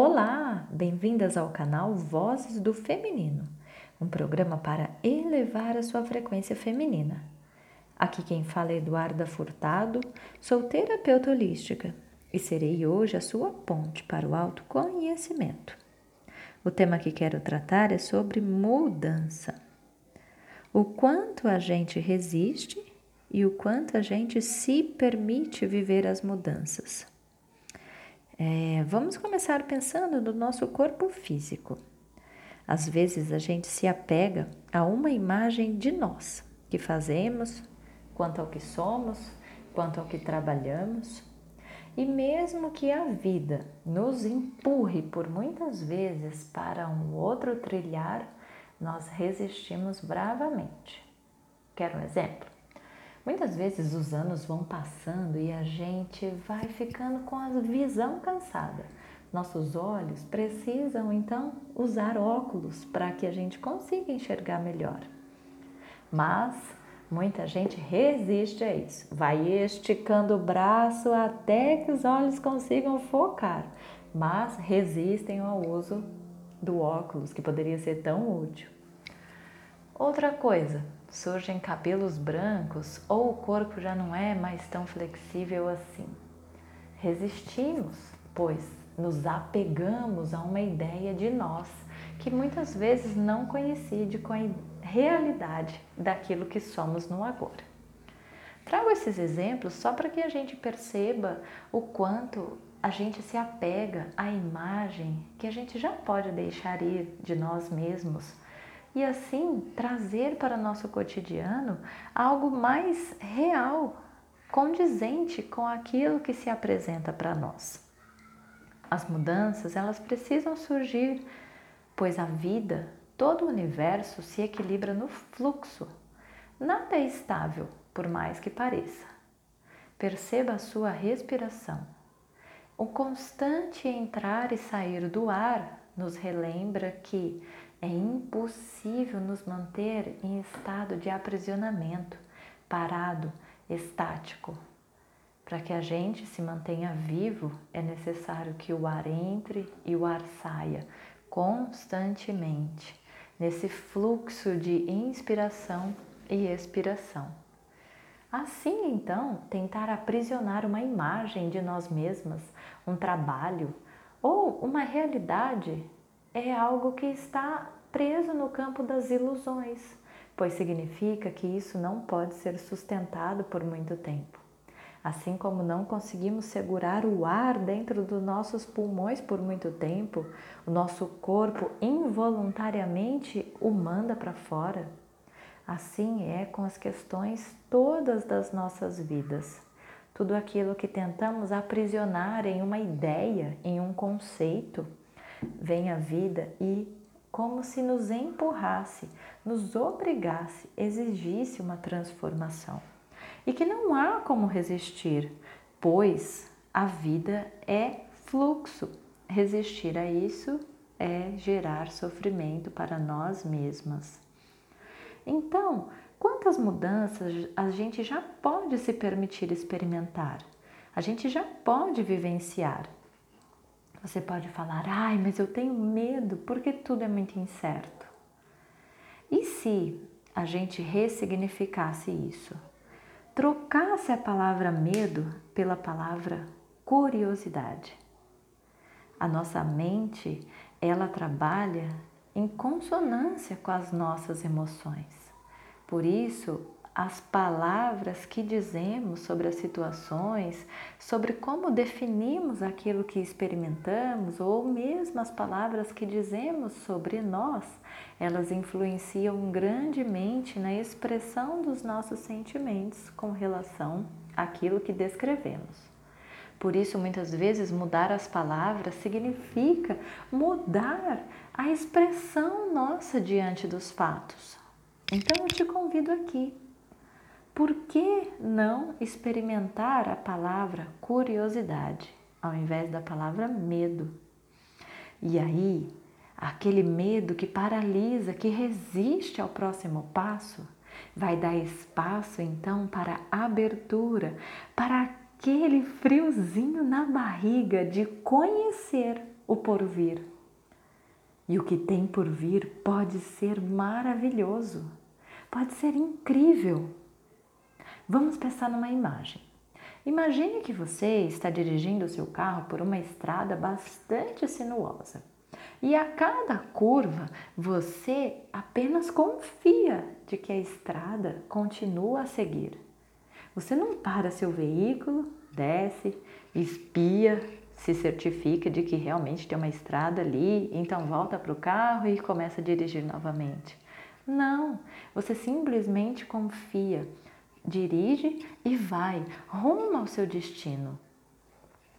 Olá, bem-vindas ao canal Vozes do Feminino, um programa para elevar a sua frequência feminina. Aqui quem fala é Eduarda Furtado, sou terapeuta holística e serei hoje a sua ponte para o autoconhecimento. O tema que quero tratar é sobre mudança. O quanto a gente resiste e o quanto a gente se permite viver as mudanças. É, vamos começar pensando no nosso corpo físico. Às vezes a gente se apega a uma imagem de nós, que fazemos, quanto ao que somos, quanto ao que trabalhamos. E mesmo que a vida nos empurre por muitas vezes para um outro trilhar, nós resistimos bravamente. Quero um exemplo? Muitas vezes os anos vão passando e a gente vai ficando com a visão cansada. Nossos olhos precisam então usar óculos para que a gente consiga enxergar melhor. Mas muita gente resiste a isso, vai esticando o braço até que os olhos consigam focar, mas resistem ao uso do óculos, que poderia ser tão útil. Outra coisa, surgem cabelos brancos ou o corpo já não é mais tão flexível assim. Resistimos, pois nos apegamos a uma ideia de nós que muitas vezes não coincide com a realidade daquilo que somos no agora. Trago esses exemplos só para que a gente perceba o quanto a gente se apega à imagem que a gente já pode deixar ir de nós mesmos e assim trazer para nosso cotidiano algo mais real, condizente com aquilo que se apresenta para nós. As mudanças, elas precisam surgir, pois a vida, todo o universo se equilibra no fluxo. Nada é estável, por mais que pareça. Perceba a sua respiração. O constante entrar e sair do ar nos relembra que é impossível nos manter em estado de aprisionamento, parado, estático. Para que a gente se mantenha vivo, é necessário que o ar entre e o ar saia constantemente, nesse fluxo de inspiração e expiração. Assim, então, tentar aprisionar uma imagem de nós mesmas, um trabalho ou uma realidade é algo que está preso no campo das ilusões, pois significa que isso não pode ser sustentado por muito tempo. Assim como não conseguimos segurar o ar dentro dos nossos pulmões por muito tempo, o nosso corpo involuntariamente o manda para fora. Assim é com as questões todas das nossas vidas. Tudo aquilo que tentamos aprisionar em uma ideia, em um conceito, vem a vida e, como se nos empurrasse, nos obrigasse, exigisse uma transformação. E que não há como resistir, pois a vida é fluxo. Resistir a isso é gerar sofrimento para nós mesmas. Então, quantas mudanças a gente já pode se permitir experimentar? A gente já pode vivenciar. Você pode falar, ai, mas eu tenho medo porque tudo é muito incerto. E se a gente ressignificasse isso? Trocasse a palavra medo pela palavra curiosidade. A nossa mente, ela trabalha em consonância com as nossas emoções. Por isso, as palavras que dizemos sobre as situações, sobre como definimos aquilo que experimentamos, ou mesmo as palavras que dizemos sobre nós, elas influenciam grandemente na expressão dos nossos sentimentos com relação àquilo que descrevemos. Por isso, muitas vezes, mudar as palavras significa mudar a expressão nossa diante dos fatos. Então, eu te convido aqui por que não experimentar a palavra curiosidade ao invés da palavra medo? E aí, aquele medo que paralisa, que resiste ao próximo passo, vai dar espaço então para abertura, para aquele friozinho na barriga de conhecer o porvir. E o que tem por vir pode ser maravilhoso, pode ser incrível. Vamos pensar numa imagem. Imagine que você está dirigindo o seu carro por uma estrada bastante sinuosa. E a cada curva você apenas confia de que a estrada continua a seguir. Você não para seu veículo, desce, espia, se certifica de que realmente tem uma estrada ali, então volta para o carro e começa a dirigir novamente. Não, você simplesmente confia, dirige e vai rumo ao seu destino.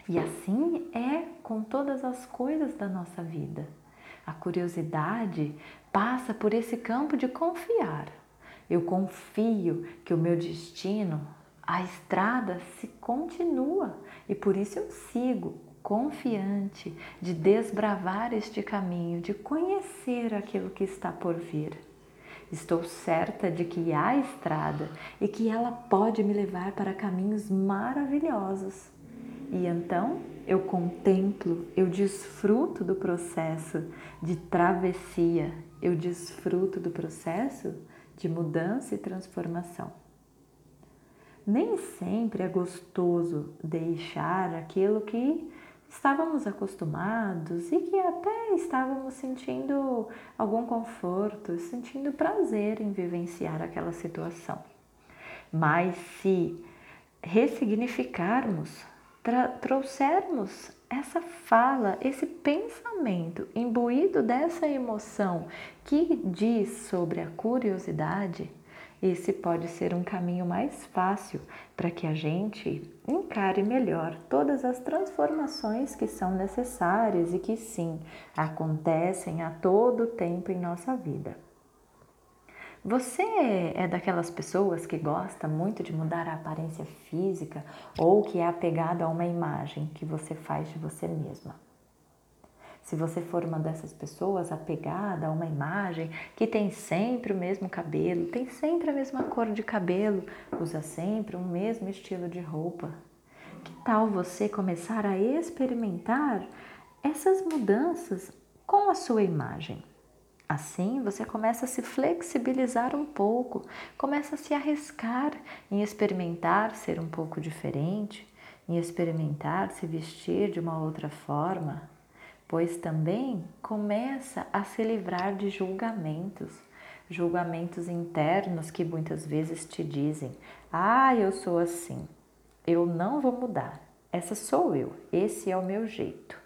E assim é com todas as coisas da nossa vida. A curiosidade passa por esse campo de confiar. Eu confio que o meu destino, a estrada se continua e por isso eu sigo confiante de desbravar este caminho, de conhecer aquilo que está por vir. Estou certa de que há estrada e que ela pode me levar para caminhos maravilhosos. E então eu contemplo, eu desfruto do processo de travessia, eu desfruto do processo de mudança e transformação. Nem sempre é gostoso deixar aquilo que estávamos acostumados e que até estávamos sentindo algum conforto, sentindo prazer em vivenciar aquela situação. Mas se ressignificarmos trouxermos essa fala, esse pensamento imbuído dessa emoção que diz sobre a curiosidade, esse pode ser um caminho mais fácil para que a gente encare melhor todas as transformações que são necessárias e que sim acontecem a todo tempo em nossa vida. Você é daquelas pessoas que gosta muito de mudar a aparência física ou que é apegado a uma imagem que você faz de você mesma? Se você for uma dessas pessoas apegada a uma imagem que tem sempre o mesmo cabelo, tem sempre a mesma cor de cabelo, usa sempre o mesmo estilo de roupa, que tal você começar a experimentar essas mudanças com a sua imagem? Assim, você começa a se flexibilizar um pouco, começa a se arriscar em experimentar ser um pouco diferente, em experimentar se vestir de uma outra forma, pois também começa a se livrar de julgamentos, julgamentos internos que muitas vezes te dizem: "Ah, eu sou assim. Eu não vou mudar. Essa sou eu. Esse é o meu jeito."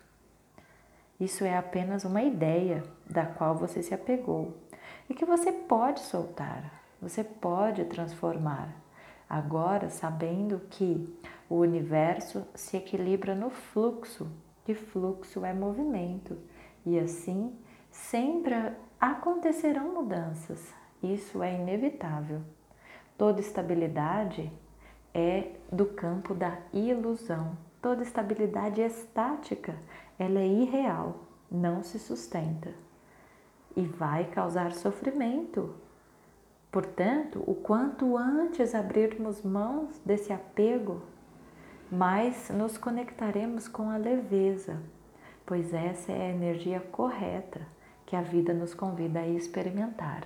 Isso é apenas uma ideia da qual você se apegou e que você pode soltar, você pode transformar. Agora, sabendo que o universo se equilibra no fluxo, e fluxo é movimento, e assim sempre acontecerão mudanças. Isso é inevitável. Toda estabilidade é do campo da ilusão. Toda estabilidade estática ela é irreal, não se sustenta e vai causar sofrimento. Portanto, o quanto antes abrirmos mãos desse apego, mais nos conectaremos com a leveza, pois essa é a energia correta que a vida nos convida a experimentar.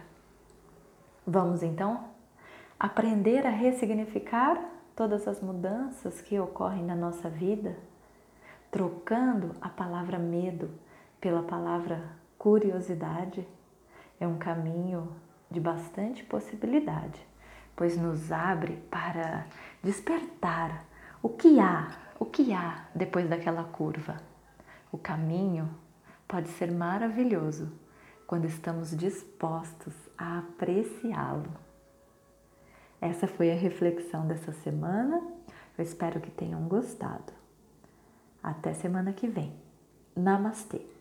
Vamos então aprender a ressignificar todas as mudanças que ocorrem na nossa vida? trocando a palavra medo pela palavra curiosidade, é um caminho de bastante possibilidade, pois nos abre para despertar o que há, o que há depois daquela curva. O caminho pode ser maravilhoso quando estamos dispostos a apreciá-lo. Essa foi a reflexão dessa semana. Eu espero que tenham gostado. Até semana que vem. Namastê!